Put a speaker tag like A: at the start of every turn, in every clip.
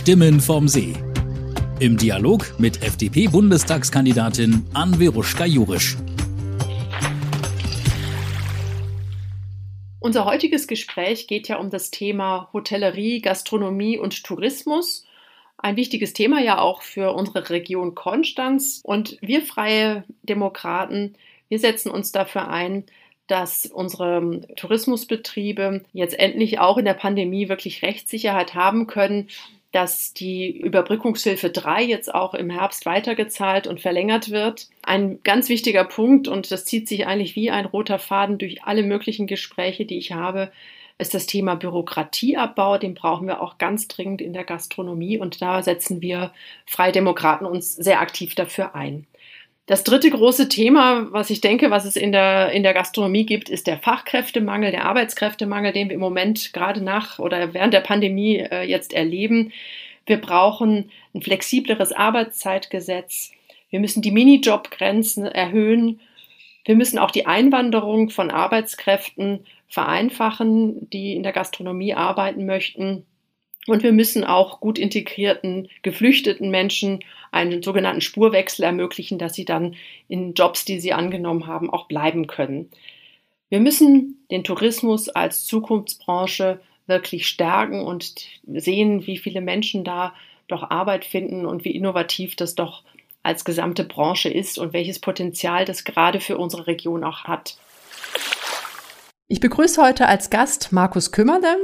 A: Stimmen vom See. Im Dialog mit FDP-Bundestagskandidatin Anveruschka Jurisch.
B: Unser heutiges Gespräch geht ja um das Thema Hotellerie, Gastronomie und Tourismus. Ein wichtiges Thema ja auch für unsere Region Konstanz. Und wir freie Demokraten, wir setzen uns dafür ein, dass unsere Tourismusbetriebe jetzt endlich auch in der Pandemie wirklich Rechtssicherheit haben können, dass die Überbrückungshilfe 3 jetzt auch im Herbst weitergezahlt und verlängert wird. Ein ganz wichtiger Punkt, und das zieht sich eigentlich wie ein roter Faden durch alle möglichen Gespräche, die ich habe, ist das Thema Bürokratieabbau. Den brauchen wir auch ganz dringend in der Gastronomie und da setzen wir Freie Demokraten uns sehr aktiv dafür ein. Das dritte große Thema, was ich denke, was es in der, in der Gastronomie gibt, ist der Fachkräftemangel, der Arbeitskräftemangel, den wir im Moment gerade nach oder während der Pandemie äh, jetzt erleben. Wir brauchen ein flexibleres Arbeitszeitgesetz. Wir müssen die Minijobgrenzen erhöhen. Wir müssen auch die Einwanderung von Arbeitskräften vereinfachen, die in der Gastronomie arbeiten möchten. Und wir müssen auch gut integrierten, geflüchteten Menschen einen sogenannten Spurwechsel ermöglichen, dass sie dann in Jobs, die sie angenommen haben, auch bleiben können. Wir müssen den Tourismus als Zukunftsbranche wirklich stärken und sehen, wie viele Menschen da doch Arbeit finden und wie innovativ das doch als gesamte Branche ist und welches Potenzial das gerade für unsere Region auch hat.
C: Ich begrüße heute als Gast Markus Kümmerle.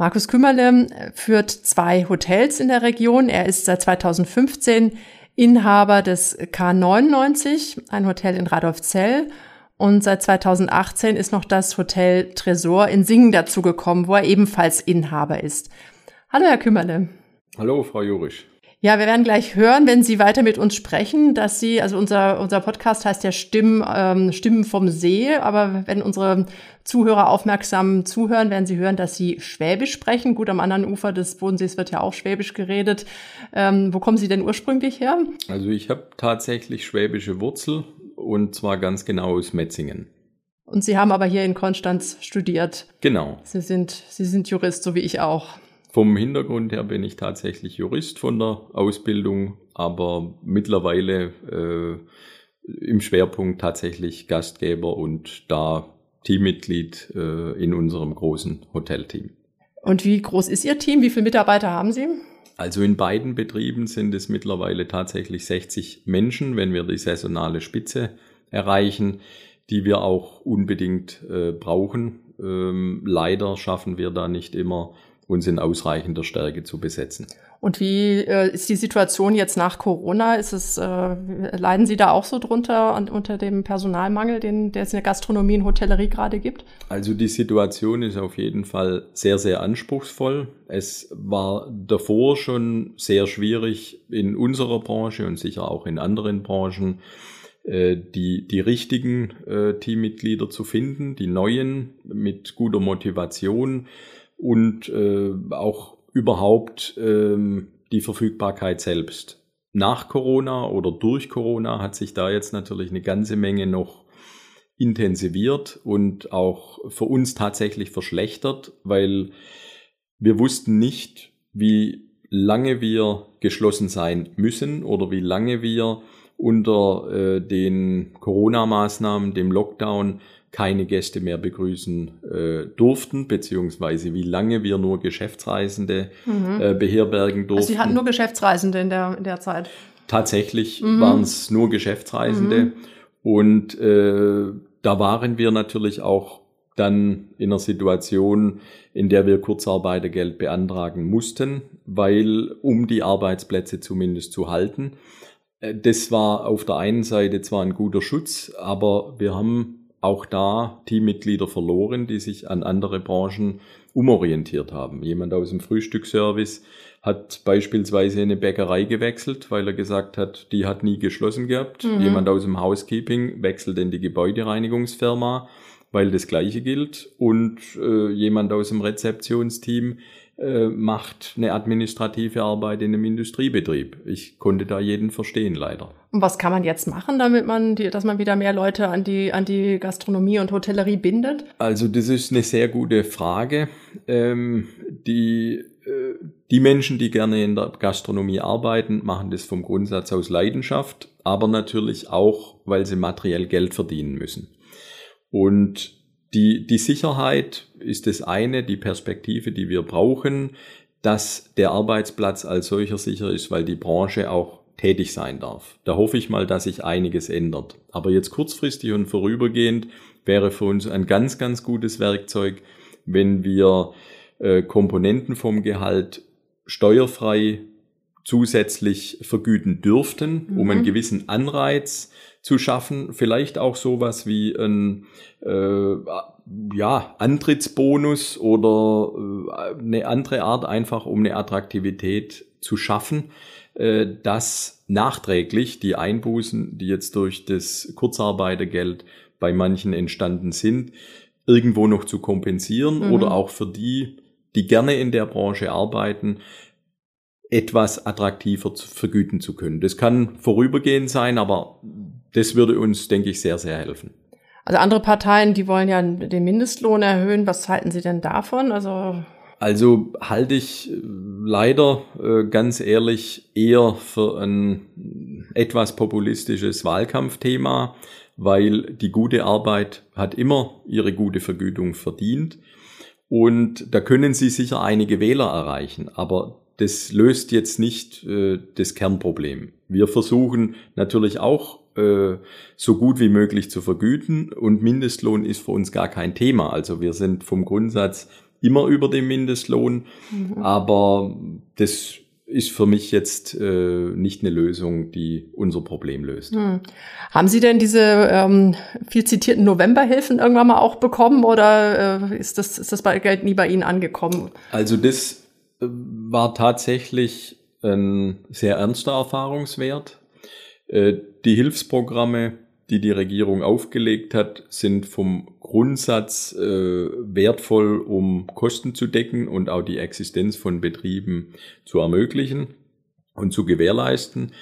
C: Markus Kümmerle führt zwei Hotels in der Region. Er ist seit 2015 Inhaber des K99, ein Hotel in Radolfzell. Und seit 2018 ist noch das Hotel Tresor in Singen dazugekommen, wo er ebenfalls Inhaber ist. Hallo, Herr Kümmerle.
D: Hallo, Frau Jurisch.
C: Ja, wir werden gleich hören, wenn Sie weiter mit uns sprechen, dass Sie, also unser, unser Podcast heißt ja Stimmen, ähm, Stimmen vom See, aber wenn unsere Zuhörer aufmerksam zuhören, werden Sie hören, dass Sie Schwäbisch sprechen. Gut, am anderen Ufer des Bodensees wird ja auch Schwäbisch geredet. Ähm, wo kommen Sie denn ursprünglich her?
D: Also ich habe tatsächlich schwäbische Wurzel und zwar ganz genau aus Metzingen.
C: Und Sie haben aber hier in Konstanz studiert.
D: Genau.
C: Sie sind, Sie sind Jurist, so wie ich auch.
D: Vom Hintergrund her bin ich tatsächlich Jurist von der Ausbildung, aber mittlerweile äh, im Schwerpunkt tatsächlich Gastgeber und da Teammitglied äh, in unserem großen Hotelteam.
C: Und wie groß ist Ihr Team? Wie viele Mitarbeiter haben Sie?
D: Also in beiden Betrieben sind es mittlerweile tatsächlich 60 Menschen, wenn wir die saisonale Spitze erreichen, die wir auch unbedingt äh, brauchen. Ähm, leider schaffen wir da nicht immer uns in ausreichender Stärke zu besetzen.
C: Und wie äh, ist die Situation jetzt nach Corona? Ist es, äh, leiden Sie da auch so drunter und unter dem Personalmangel, den der es in der Gastronomie und Hotellerie gerade gibt?
D: Also die Situation ist auf jeden Fall sehr, sehr anspruchsvoll. Es war davor schon sehr schwierig in unserer Branche und sicher auch in anderen Branchen, äh, die, die richtigen äh, Teammitglieder zu finden, die neuen mit guter Motivation und äh, auch überhaupt ähm, die Verfügbarkeit selbst. Nach Corona oder durch Corona hat sich da jetzt natürlich eine ganze Menge noch intensiviert und auch für uns tatsächlich verschlechtert, weil wir wussten nicht, wie lange wir geschlossen sein müssen oder wie lange wir unter äh, den Corona-Maßnahmen, dem Lockdown keine Gäste mehr begrüßen äh, durften, beziehungsweise wie lange wir nur Geschäftsreisende mhm. äh, beherbergen durften. Also
C: Sie hatten nur Geschäftsreisende in der, in der Zeit?
D: Tatsächlich mhm. waren es nur Geschäftsreisende. Mhm. Und äh, da waren wir natürlich auch dann in einer Situation, in der wir Kurzarbeitergeld beantragen mussten, weil um die Arbeitsplätze zumindest zu halten. Äh, das war auf der einen Seite zwar ein guter Schutz, aber wir haben auch da Teammitglieder verloren, die sich an andere Branchen umorientiert haben. Jemand aus dem Frühstücksservice hat beispielsweise eine Bäckerei gewechselt, weil er gesagt hat, die hat nie geschlossen gehabt. Mhm. Jemand aus dem Housekeeping wechselt in die Gebäudereinigungsfirma, weil das gleiche gilt. Und äh, jemand aus dem Rezeptionsteam äh, macht eine administrative Arbeit in einem Industriebetrieb. Ich konnte da jeden verstehen, leider.
C: Und was kann man jetzt machen, damit man, die, dass man wieder mehr Leute an die, an die Gastronomie und Hotellerie bindet?
D: Also das ist eine sehr gute Frage. Ähm, die, äh, die Menschen, die gerne in der Gastronomie arbeiten, machen das vom Grundsatz aus Leidenschaft, aber natürlich auch, weil sie materiell Geld verdienen müssen. Und die, die Sicherheit ist das eine, die Perspektive, die wir brauchen, dass der Arbeitsplatz als solcher sicher ist, weil die Branche auch tätig sein darf. Da hoffe ich mal, dass sich einiges ändert. Aber jetzt kurzfristig und vorübergehend wäre für uns ein ganz, ganz gutes Werkzeug, wenn wir äh, Komponenten vom Gehalt steuerfrei zusätzlich vergüten dürften, mhm. um einen gewissen Anreiz zu schaffen. Vielleicht auch sowas wie ein äh, ja, Antrittsbonus oder äh, eine andere Art, einfach um eine Attraktivität zu schaffen, äh, dass nachträglich die Einbußen, die jetzt durch das Kurzarbeitergeld bei manchen entstanden sind, irgendwo noch zu kompensieren mhm. oder auch für die, die gerne in der Branche arbeiten, etwas attraktiver zu vergüten zu können. Das kann vorübergehend sein, aber das würde uns, denke ich, sehr, sehr helfen.
C: Also andere Parteien, die wollen ja den Mindestlohn erhöhen. Was halten Sie denn davon? Also
D: also halte ich äh, leider äh, ganz ehrlich eher für ein etwas populistisches Wahlkampfthema, weil die gute Arbeit hat immer ihre gute Vergütung verdient. Und da können Sie sicher einige Wähler erreichen, aber das löst jetzt nicht äh, das Kernproblem. Wir versuchen natürlich auch so gut wie möglich zu vergüten und Mindestlohn ist für uns gar kein Thema. Also wir sind vom Grundsatz immer über dem Mindestlohn, mhm. aber das ist für mich jetzt äh, nicht eine Lösung, die unser Problem löst. Hm.
C: Haben Sie denn diese ähm, viel zitierten Novemberhilfen irgendwann mal auch bekommen oder äh, ist das, ist das Geld nie bei Ihnen angekommen?
D: Also das äh, war tatsächlich ein sehr ernster Erfahrungswert. Äh, die Hilfsprogramme, die die Regierung aufgelegt hat, sind vom Grundsatz äh, wertvoll, um Kosten zu decken und auch die Existenz von Betrieben zu ermöglichen und zu gewährleisten.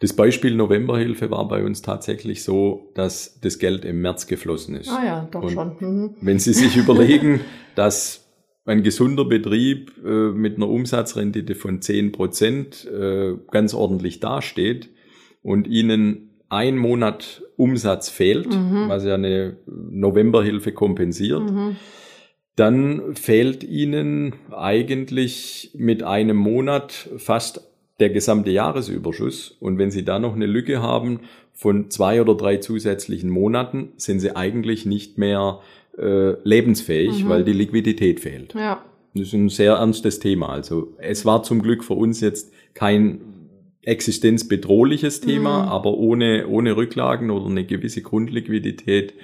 D: Das Beispiel Novemberhilfe war bei uns tatsächlich so, dass das Geld im März geflossen ist.
C: Ah ja, doch und schon. Mhm.
D: Wenn Sie sich überlegen, dass ein gesunder Betrieb äh, mit einer Umsatzrendite von 10 Prozent äh, ganz ordentlich dasteht und Ihnen ein Monat Umsatz fehlt, mhm. was ja eine Novemberhilfe kompensiert, mhm. dann fehlt Ihnen eigentlich mit einem Monat fast der gesamte Jahresüberschuss. Und wenn Sie da noch eine Lücke haben von zwei oder drei zusätzlichen Monaten, sind Sie eigentlich nicht mehr äh, lebensfähig, mhm. weil die Liquidität fehlt. Ja. Das ist ein sehr ernstes Thema. Also es war zum Glück für uns jetzt kein existenzbedrohliches Thema, mhm. aber ohne, ohne Rücklagen oder eine gewisse Grundliquidität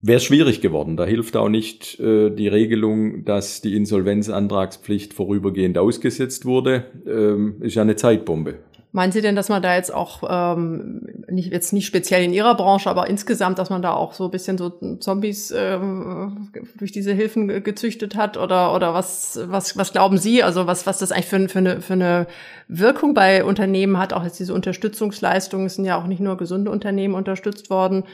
D: wäre schwierig geworden. Da hilft auch nicht äh, die Regelung, dass die Insolvenzantragspflicht vorübergehend ausgesetzt wurde. Ähm, ist ja eine Zeitbombe.
C: Meinen Sie denn, dass man da jetzt auch, ähm, nicht, jetzt nicht speziell in Ihrer Branche, aber insgesamt, dass man da auch so ein bisschen so Zombies ähm, durch diese Hilfen gezüchtet hat? Oder, oder was, was, was glauben Sie? Also was, was das eigentlich für, für, eine, für eine Wirkung bei Unternehmen hat? Auch jetzt diese Unterstützungsleistungen sind ja auch nicht nur gesunde Unternehmen unterstützt worden.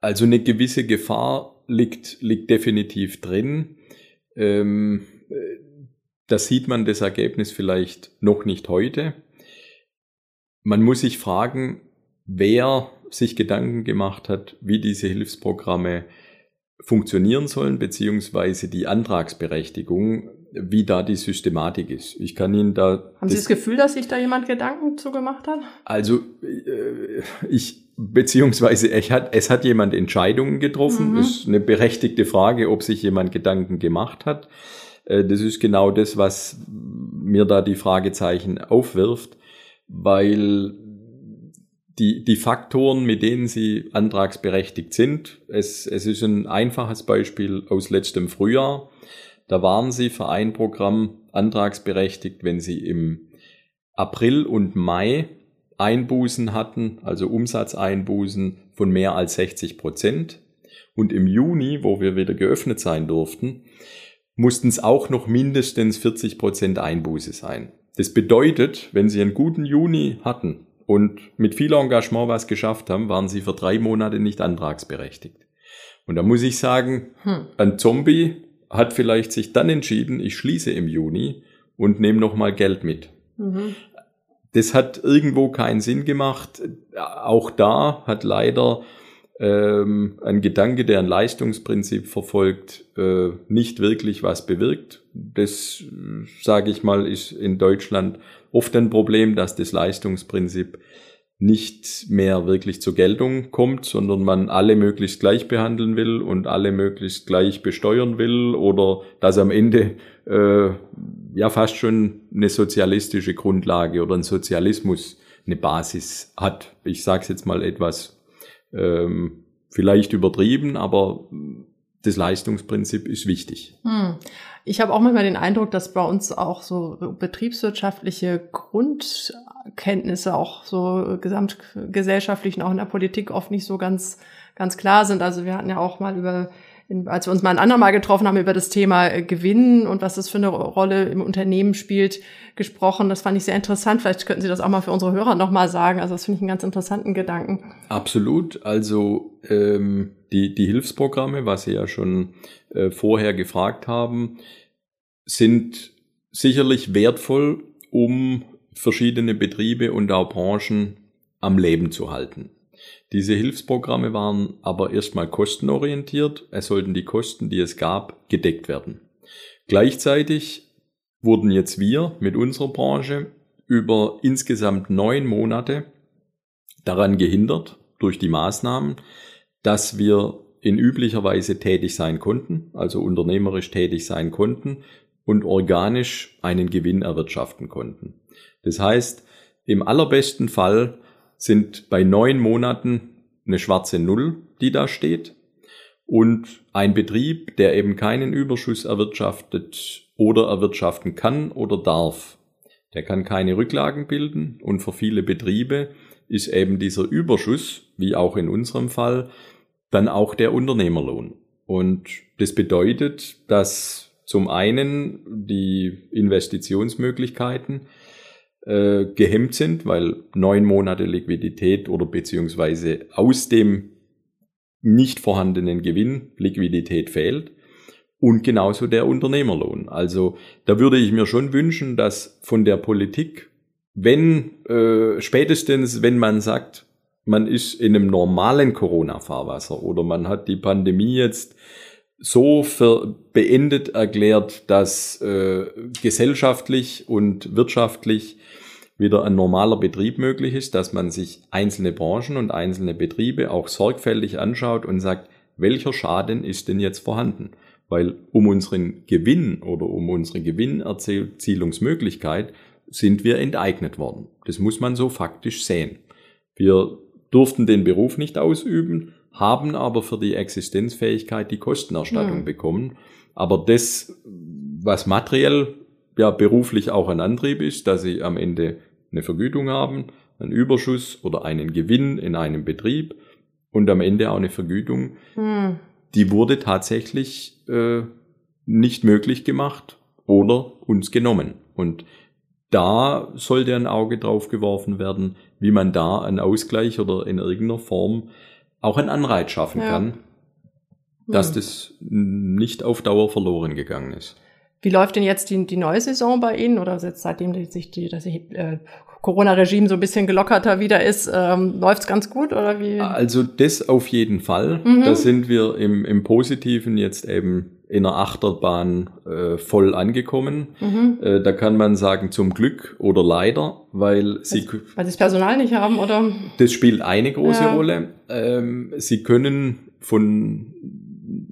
D: Also eine gewisse Gefahr liegt, liegt definitiv drin. Ähm, da sieht man das Ergebnis vielleicht noch nicht heute. Man muss sich fragen, wer sich Gedanken gemacht hat, wie diese Hilfsprogramme funktionieren sollen, beziehungsweise die Antragsberechtigung, wie da die Systematik ist. Ich kann Ihnen da.
C: Haben Sie das Gefühl, dass sich da jemand Gedanken zugemacht hat?
D: Also äh, ich beziehungsweise es hat, es hat jemand Entscheidungen getroffen. Mhm. Ist eine berechtigte Frage, ob sich jemand Gedanken gemacht hat. Äh, das ist genau das, was mir da die Fragezeichen aufwirft, weil die, die Faktoren, mit denen sie antragsberechtigt sind, es, es ist ein einfaches Beispiel aus letztem Frühjahr. Da waren sie für ein Programm antragsberechtigt, wenn sie im April und Mai Einbußen hatten, also Umsatzeinbußen von mehr als 60 Prozent. Und im Juni, wo wir wieder geöffnet sein durften, mussten es auch noch mindestens 40 Prozent Einbuße sein. Das bedeutet, wenn Sie einen guten Juni hatten und mit viel Engagement was geschafft haben, waren Sie für drei Monate nicht antragsberechtigt. Und da muss ich sagen, hm. ein Zombie hat vielleicht sich dann entschieden, ich schließe im Juni und nehme nochmal Geld mit. Mhm. Das hat irgendwo keinen Sinn gemacht. Auch da hat leider ähm, ein Gedanke, der ein Leistungsprinzip verfolgt, äh, nicht wirklich was bewirkt. Das, sage ich mal, ist in Deutschland oft ein Problem, dass das Leistungsprinzip nicht mehr wirklich zur Geltung kommt, sondern man alle möglichst gleich behandeln will und alle möglichst gleich besteuern will oder dass am Ende äh, ja fast schon eine sozialistische Grundlage oder ein Sozialismus eine Basis hat. Ich sage es jetzt mal etwas ähm, vielleicht übertrieben, aber das Leistungsprinzip ist wichtig. Hm.
C: Ich habe auch manchmal den Eindruck, dass bei uns auch so betriebswirtschaftliche Grundkenntnisse auch so gesamtgesellschaftlich und auch in der Politik oft nicht so ganz, ganz klar sind. Also wir hatten ja auch mal über als wir uns mal ein andermal getroffen haben, über das Thema äh, Gewinnen und was das für eine Rolle im Unternehmen spielt, gesprochen. Das fand ich sehr interessant. Vielleicht könnten Sie das auch mal für unsere Hörer nochmal sagen. Also das finde ich einen ganz interessanten Gedanken.
D: Absolut. Also ähm, die, die Hilfsprogramme, was Sie ja schon äh, vorher gefragt haben, sind sicherlich wertvoll, um verschiedene Betriebe und auch Branchen am Leben zu halten. Diese Hilfsprogramme waren aber erstmal kostenorientiert. Es sollten die Kosten, die es gab, gedeckt werden. Gleichzeitig wurden jetzt wir mit unserer Branche über insgesamt neun Monate daran gehindert, durch die Maßnahmen, dass wir in üblicher Weise tätig sein konnten, also unternehmerisch tätig sein konnten und organisch einen Gewinn erwirtschaften konnten. Das heißt, im allerbesten Fall sind bei neun Monaten eine schwarze Null, die da steht. Und ein Betrieb, der eben keinen Überschuss erwirtschaftet oder erwirtschaften kann oder darf, der kann keine Rücklagen bilden. Und für viele Betriebe ist eben dieser Überschuss, wie auch in unserem Fall, dann auch der Unternehmerlohn. Und das bedeutet, dass zum einen die Investitionsmöglichkeiten äh, gehemmt sind, weil neun Monate Liquidität oder beziehungsweise aus dem nicht vorhandenen Gewinn Liquidität fehlt und genauso der Unternehmerlohn. Also da würde ich mir schon wünschen, dass von der Politik, wenn äh, spätestens, wenn man sagt, man ist in einem normalen Corona-Fahrwasser oder man hat die Pandemie jetzt so für beendet erklärt, dass äh, gesellschaftlich und wirtschaftlich wieder ein normaler Betrieb möglich ist, dass man sich einzelne Branchen und einzelne Betriebe auch sorgfältig anschaut und sagt, welcher Schaden ist denn jetzt vorhanden? Weil um unseren Gewinn oder um unsere Gewinnerzielungsmöglichkeit sind wir enteignet worden. Das muss man so faktisch sehen. Wir durften den Beruf nicht ausüben, haben aber für die Existenzfähigkeit die Kostenerstattung hm. bekommen. Aber das, was materiell ja beruflich auch ein Antrieb ist, dass sie am Ende eine Vergütung haben, einen Überschuss oder einen Gewinn in einem Betrieb und am Ende auch eine Vergütung, hm. die wurde tatsächlich äh, nicht möglich gemacht oder uns genommen. Und da sollte ein Auge drauf geworfen werden, wie man da einen Ausgleich oder in irgendeiner Form auch einen Anreiz schaffen ja. kann, dass hm. das nicht auf Dauer verloren gegangen ist.
C: Wie läuft denn jetzt die, die neue Saison bei Ihnen oder seitdem die, sich die, das äh, Corona-Regime so ein bisschen gelockerter wieder ist, ähm, läuft's ganz gut oder wie?
D: Also das auf jeden Fall. Mhm. Da sind wir im, im Positiven jetzt eben in der Achterbahn äh, voll angekommen. Mhm. Äh, da kann man sagen zum Glück oder leider, weil sie
C: weil sie das Personal nicht haben oder?
D: Das spielt eine große ja. Rolle. Ähm, sie können von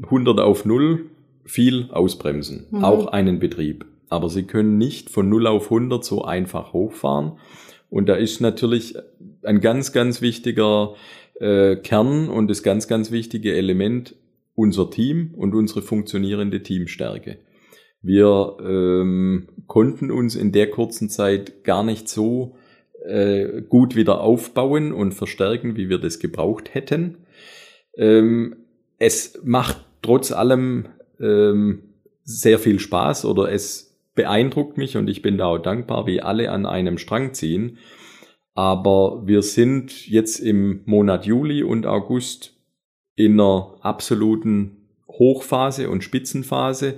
D: 100 auf 0 viel ausbremsen, mhm. auch einen Betrieb. Aber sie können nicht von 0 auf 100 so einfach hochfahren. Und da ist natürlich ein ganz, ganz wichtiger äh, Kern und das ganz, ganz wichtige Element unser Team und unsere funktionierende Teamstärke. Wir ähm, konnten uns in der kurzen Zeit gar nicht so äh, gut wieder aufbauen und verstärken, wie wir das gebraucht hätten. Ähm, es macht trotz allem ähm, sehr viel Spaß oder es beeindruckt mich und ich bin da auch dankbar, wie alle an einem Strang ziehen. Aber wir sind jetzt im Monat Juli und August in einer absoluten Hochphase und Spitzenphase.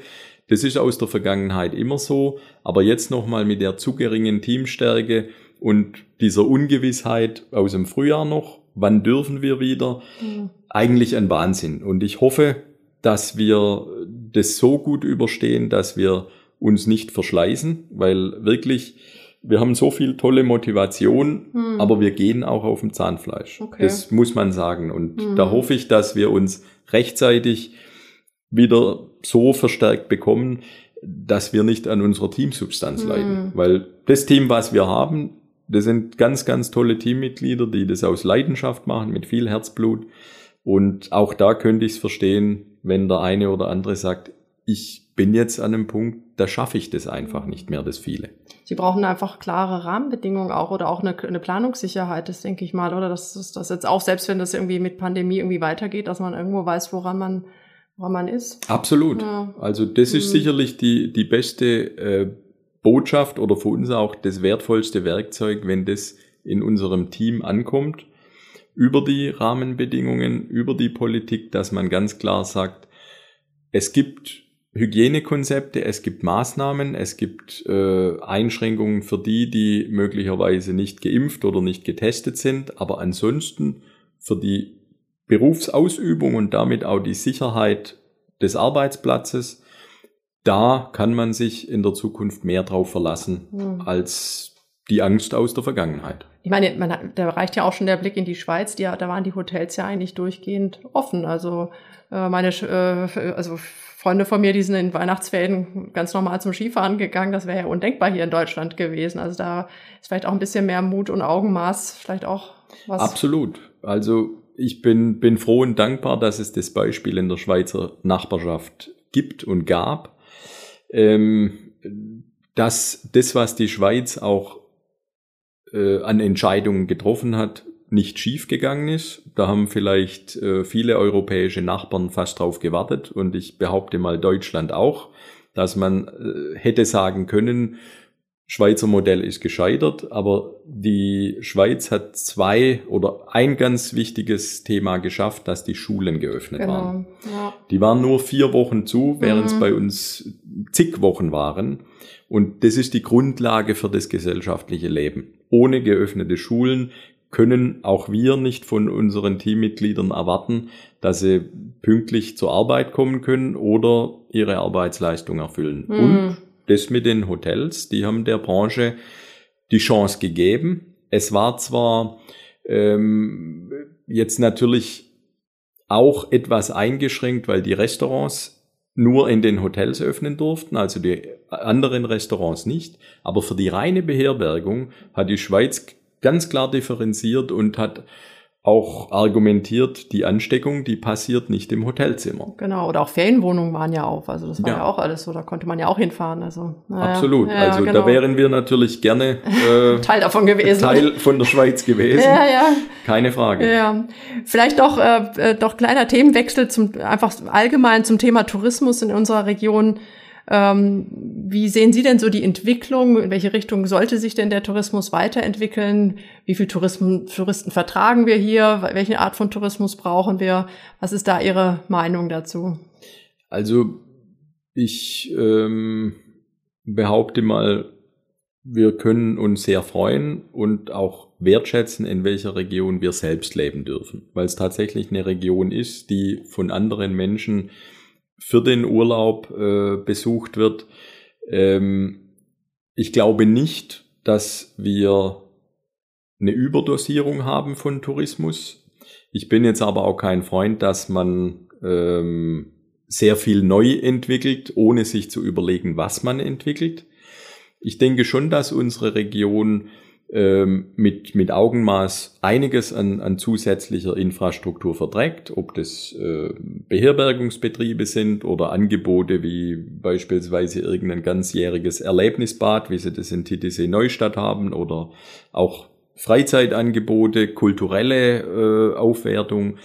D: Das ist aus der Vergangenheit immer so, aber jetzt nochmal mit der zu geringen Teamstärke und dieser Ungewissheit aus dem Frühjahr noch, wann dürfen wir wieder, mhm. eigentlich ein Wahnsinn. Und ich hoffe, dass wir das so gut überstehen, dass wir uns nicht verschleißen, weil wirklich, wir haben so viel tolle Motivation, hm. aber wir gehen auch auf dem Zahnfleisch. Okay. Das muss man sagen. Und hm. da hoffe ich, dass wir uns rechtzeitig wieder so verstärkt bekommen, dass wir nicht an unserer Teamsubstanz hm. leiden. Weil das Team, was wir haben, das sind ganz, ganz tolle Teammitglieder, die das aus Leidenschaft machen, mit viel Herzblut. Und auch da könnte ich es verstehen, wenn der eine oder andere sagt, ich bin jetzt an einem Punkt, da schaffe ich das einfach nicht mehr, das viele.
C: Sie brauchen einfach klare Rahmenbedingungen auch oder auch eine, eine Planungssicherheit, das denke ich mal, oder? Das ist das jetzt auch, selbst wenn das irgendwie mit Pandemie irgendwie weitergeht, dass man irgendwo weiß, woran man, woran man ist.
D: Absolut. Ja. Also das ist mhm. sicherlich die, die beste äh, Botschaft oder für uns auch das wertvollste Werkzeug, wenn das in unserem Team ankommt, über die Rahmenbedingungen, über die Politik, dass man ganz klar sagt, es gibt Hygienekonzepte, es gibt Maßnahmen, es gibt äh, Einschränkungen für die, die möglicherweise nicht geimpft oder nicht getestet sind, aber ansonsten für die Berufsausübung und damit auch die Sicherheit des Arbeitsplatzes, da kann man sich in der Zukunft mehr drauf verlassen mhm. als die Angst aus der Vergangenheit.
C: Ich meine, man, da reicht ja auch schon der Blick in die Schweiz, die, da waren die Hotels ja eigentlich durchgehend offen. Also äh, meine, äh, also Freunde von mir, die sind in Weihnachtsferien ganz normal zum Skifahren gegangen. Das wäre ja undenkbar hier in Deutschland gewesen. Also da ist vielleicht auch ein bisschen mehr Mut und Augenmaß vielleicht auch
D: was. Absolut. Also ich bin, bin froh und dankbar, dass es das Beispiel in der Schweizer Nachbarschaft gibt und gab. Ähm, dass das, was die Schweiz auch äh, an Entscheidungen getroffen hat, nicht schiefgegangen ist. Da haben vielleicht äh, viele europäische Nachbarn fast drauf gewartet und ich behaupte mal Deutschland auch, dass man äh, hätte sagen können, Schweizer Modell ist gescheitert, aber die Schweiz hat zwei oder ein ganz wichtiges Thema geschafft, dass die Schulen geöffnet genau, waren. Ja. Die waren nur vier Wochen zu, während es mhm. bei uns zig Wochen waren. Und das ist die Grundlage für das gesellschaftliche Leben. Ohne geöffnete Schulen können auch wir nicht von unseren Teammitgliedern erwarten, dass sie pünktlich zur Arbeit kommen können oder ihre Arbeitsleistung erfüllen. Mhm. Und das mit den Hotels, die haben der Branche die Chance gegeben. Es war zwar ähm, jetzt natürlich auch etwas eingeschränkt, weil die Restaurants nur in den Hotels öffnen durften, also die anderen Restaurants nicht. Aber für die reine Beherbergung hat die Schweiz ganz klar differenziert und hat auch argumentiert, die Ansteckung, die passiert nicht im Hotelzimmer.
C: Genau, oder auch Ferienwohnungen waren ja auf, also das war ja, ja auch alles so, da konnte man ja auch hinfahren. Also,
D: naja. Absolut, ja, also genau. da wären wir natürlich gerne
C: äh, Teil davon gewesen.
D: Teil von der Schweiz gewesen.
C: Ja, ja.
D: Keine Frage.
C: Ja. Vielleicht doch, äh, äh doch kleiner Themenwechsel zum einfach allgemein zum Thema Tourismus in unserer Region. Ähm, wie sehen Sie denn so die Entwicklung? In welche Richtung sollte sich denn der Tourismus weiterentwickeln? Wie viel Tourismen, Touristen vertragen wir hier? Welche Art von Tourismus brauchen wir? Was ist da Ihre Meinung dazu?
D: Also ich ähm, behaupte mal, wir können uns sehr freuen und auch wertschätzen, in welcher Region wir selbst leben dürfen, weil es tatsächlich eine Region ist, die von anderen Menschen für den Urlaub äh, besucht wird. Ähm, ich glaube nicht, dass wir eine Überdosierung haben von Tourismus. Ich bin jetzt aber auch kein Freund, dass man ähm, sehr viel neu entwickelt, ohne sich zu überlegen, was man entwickelt. Ich denke schon, dass unsere Region ähm, mit, mit Augenmaß einiges an, an zusätzlicher Infrastruktur verträgt, ob das äh, Beherbergungsbetriebe sind oder Angebote wie beispielsweise irgendein ganzjähriges Erlebnisbad, wie sie das in Titisee Neustadt haben, oder auch Freizeitangebote, kulturelle äh, Aufwertung.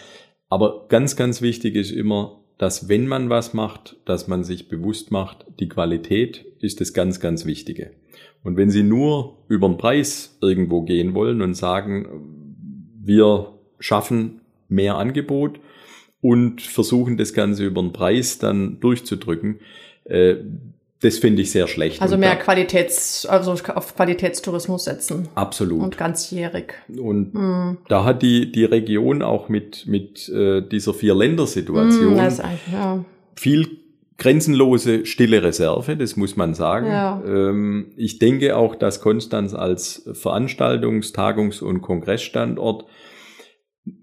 D: Aber ganz, ganz wichtig ist immer, dass wenn man was macht, dass man sich bewusst macht, die Qualität ist das ganz, ganz Wichtige. Und wenn Sie nur über den Preis irgendwo gehen wollen und sagen, wir schaffen mehr Angebot und versuchen das Ganze über den Preis dann durchzudrücken. Äh, das finde ich sehr schlecht.
C: Also mehr Qualitäts, also auf Qualitätstourismus setzen.
D: Absolut.
C: Und ganzjährig.
D: Und mm. da hat die, die Region auch mit, mit äh, dieser Vier-Länder-Situation mm, ja. viel grenzenlose stille Reserve, das muss man sagen. Ja. Ähm, ich denke auch, dass Konstanz als Veranstaltungs-, Tagungs- und Kongressstandort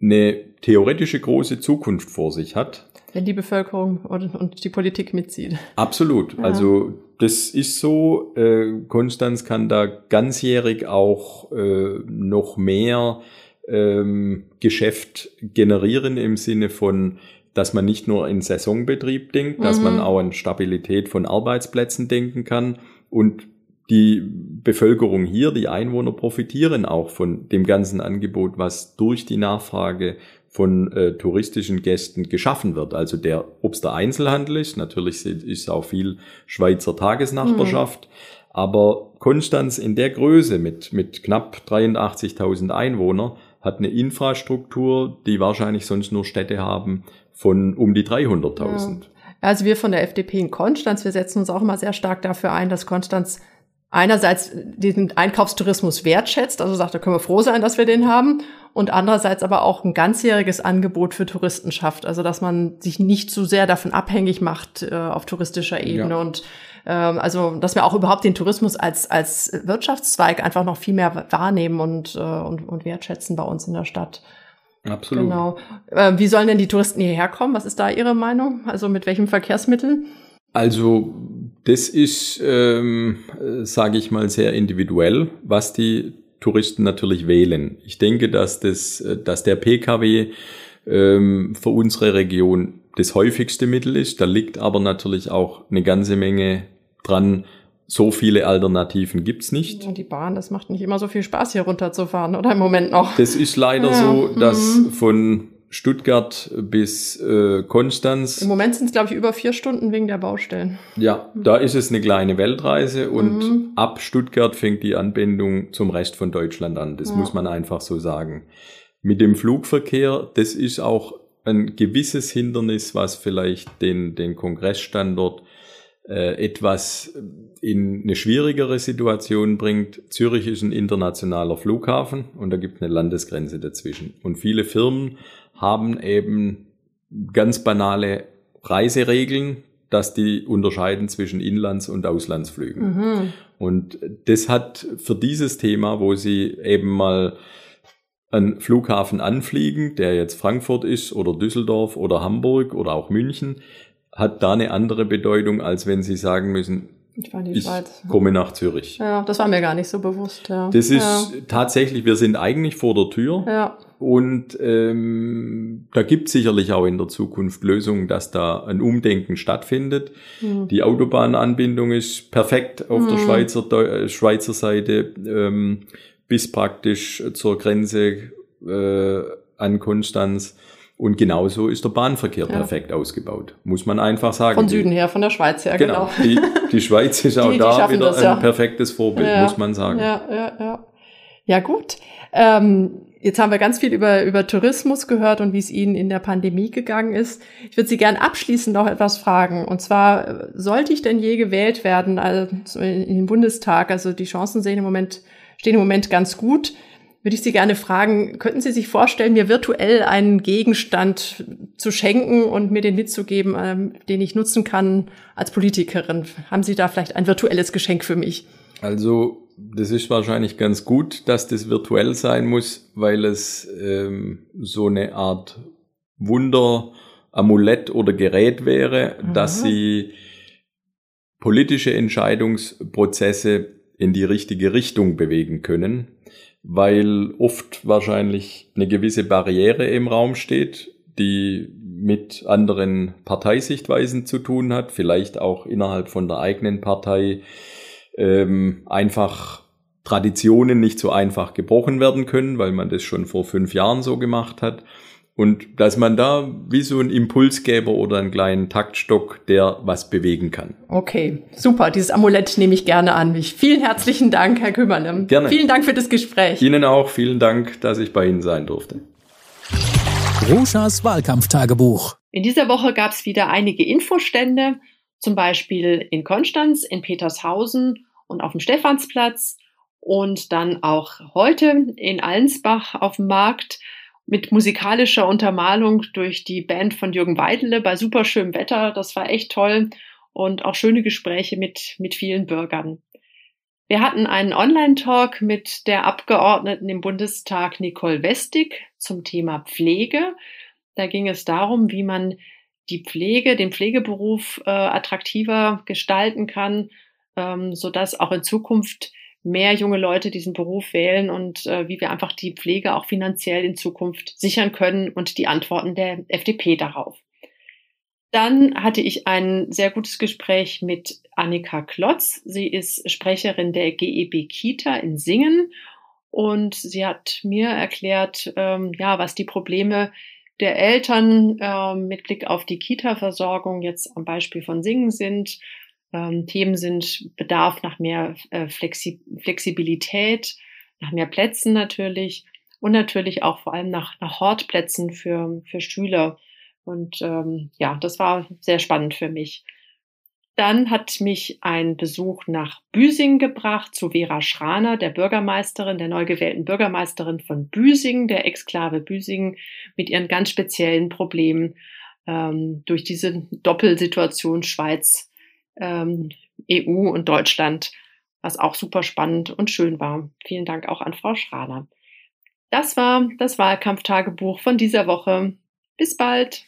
D: eine theoretische große Zukunft vor sich hat.
C: Wenn die Bevölkerung und, und die Politik mitzieht.
D: Absolut. Ja. Also das ist so. Äh, Konstanz kann da ganzjährig auch äh, noch mehr ähm, Geschäft generieren im Sinne von, dass man nicht nur in Saisonbetrieb denkt, mhm. dass man mhm. auch an Stabilität von Arbeitsplätzen denken kann und die Bevölkerung hier, die Einwohner profitieren auch von dem ganzen Angebot, was durch die Nachfrage von äh, touristischen Gästen geschaffen wird. Also der, ob es der Einzelhandel ist, natürlich ist auch viel Schweizer Tagesnachbarschaft, mhm. aber Konstanz in der Größe mit, mit knapp 83.000 Einwohnern hat eine Infrastruktur, die wahrscheinlich sonst nur Städte haben von um die 300.000. Ja.
C: Also wir von der FDP in Konstanz, wir setzen uns auch immer sehr stark dafür ein, dass Konstanz einerseits diesen Einkaufstourismus wertschätzt, also sagt, da können wir froh sein, dass wir den haben, und andererseits aber auch ein ganzjähriges Angebot für Touristen schafft, also dass man sich nicht zu sehr davon abhängig macht äh, auf touristischer Ebene ja. und ähm, also dass wir auch überhaupt den Tourismus als als Wirtschaftszweig einfach noch viel mehr wahrnehmen und äh, und, und wertschätzen bei uns in der Stadt.
D: Absolut.
C: Genau. Äh, wie sollen denn die Touristen hierher kommen? Was ist da Ihre Meinung? Also mit welchem Verkehrsmittel?
D: Also das ist, ähm, sage ich mal, sehr individuell, was die Touristen natürlich wählen. Ich denke, dass, das, dass der Pkw ähm, für unsere Region das häufigste Mittel ist. Da liegt aber natürlich auch eine ganze Menge dran. So viele Alternativen gibt's nicht.
C: Und die Bahn, das macht nicht immer so viel Spaß, hier runterzufahren, oder im Moment noch.
D: Das ist leider ja. so, dass mhm. von Stuttgart bis äh, Konstanz.
C: Im Moment sind es, glaube ich, über vier Stunden wegen der Baustellen.
D: Ja, da ist es eine kleine Weltreise und mhm. ab Stuttgart fängt die Anbindung zum Rest von Deutschland an. Das ja. muss man einfach so sagen. Mit dem Flugverkehr, das ist auch ein gewisses Hindernis, was vielleicht den, den Kongressstandort äh, etwas in eine schwierigere Situation bringt. Zürich ist ein internationaler Flughafen und da gibt es eine Landesgrenze dazwischen. Und viele Firmen haben eben ganz banale Reiseregeln, dass die unterscheiden zwischen Inlands- und Auslandsflügen. Mhm. Und das hat für dieses Thema, wo sie eben mal einen Flughafen anfliegen, der jetzt Frankfurt ist oder Düsseldorf oder Hamburg oder auch München, hat da eine andere Bedeutung, als wenn sie sagen müssen, ich, ich komme nach Zürich.
C: Ja, das war mir gar nicht so bewusst. Ja.
D: Das ist ja. tatsächlich, wir sind eigentlich vor der Tür. Ja. Und ähm, da gibt es sicherlich auch in der Zukunft Lösungen, dass da ein Umdenken stattfindet. Mhm. Die Autobahnanbindung ist perfekt auf mhm. der Schweizer, äh, Schweizer Seite ähm, bis praktisch zur Grenze äh, an Konstanz. Und genauso ist der Bahnverkehr ja. perfekt ausgebaut, muss man einfach sagen.
C: Von Süden her, von der Schweiz her,
D: genau. genau. Die, die Schweiz ist auch die, da wieder das, ja. ein perfektes Vorbild, ja. muss man sagen.
C: Ja, ja, ja. Ja, gut. Ähm, jetzt haben wir ganz viel über, über Tourismus gehört und wie es Ihnen in der Pandemie gegangen ist. Ich würde Sie gern abschließend noch etwas fragen. Und zwar, sollte ich denn je gewählt werden also in den Bundestag? Also die Chancen sehen im Moment, stehen im Moment ganz gut würde ich Sie gerne fragen, könnten Sie sich vorstellen, mir virtuell einen Gegenstand zu schenken und mir den mitzugeben, ähm, den ich nutzen kann als Politikerin? Haben Sie da vielleicht ein virtuelles Geschenk für mich?
D: Also, das ist wahrscheinlich ganz gut, dass das virtuell sein muss, weil es ähm, so eine Art Wunder, Amulett oder Gerät wäre, mhm. dass Sie politische Entscheidungsprozesse in die richtige Richtung bewegen können weil oft wahrscheinlich eine gewisse Barriere im Raum steht, die mit anderen Parteisichtweisen zu tun hat, vielleicht auch innerhalb von der eigenen Partei ähm, einfach Traditionen nicht so einfach gebrochen werden können, weil man das schon vor fünf Jahren so gemacht hat. Und dass man da wie so ein Impulsgeber oder einen kleinen Taktstock, der was bewegen kann.
C: Okay, super. Dieses Amulett nehme ich gerne an mich. Vielen herzlichen Dank, Herr Kümmerle.
D: Gerne.
C: Vielen Dank für das Gespräch.
D: Ihnen auch. Vielen Dank, dass ich bei Ihnen sein durfte.
A: Roschas Wahlkampftagebuch.
C: In dieser Woche gab es wieder einige Infostände, zum Beispiel in Konstanz, in Petershausen und auf dem Stephansplatz und dann auch heute in Allensbach auf dem Markt mit musikalischer Untermalung durch die Band von Jürgen Weidele bei superschönem Wetter. Das war echt toll und auch schöne Gespräche mit, mit vielen Bürgern. Wir hatten einen Online-Talk mit der Abgeordneten im Bundestag Nicole Westig zum Thema Pflege. Da ging es darum, wie man die Pflege, den Pflegeberuf äh, attraktiver gestalten kann, ähm, sodass auch in Zukunft mehr junge Leute diesen Beruf wählen und äh, wie wir einfach die Pflege auch finanziell in Zukunft sichern können und die Antworten der FDP darauf. Dann hatte ich ein sehr gutes Gespräch mit Annika Klotz. Sie ist Sprecherin der GEB Kita in Singen und sie hat mir erklärt, ähm, ja, was die Probleme der Eltern äh, mit Blick auf die Kita-Versorgung jetzt am Beispiel von Singen sind. Ähm, Themen sind Bedarf nach mehr äh, Flexi Flexibilität, nach mehr Plätzen natürlich und natürlich auch vor allem nach, nach Hortplätzen für, für Schüler. Und ähm, ja, das war sehr spannend für mich. Dann hat mich ein Besuch nach Büsing gebracht zu Vera Schraner, der Bürgermeisterin, der neu gewählten Bürgermeisterin von Büsing, der Exklave Büsing, mit ihren ganz speziellen Problemen ähm, durch diese Doppelsituation Schweiz, ähm, EU und Deutschland, was auch super spannend und schön war. Vielen Dank auch an Frau Schraner. Das war das Wahlkampftagebuch von dieser Woche. Bis bald.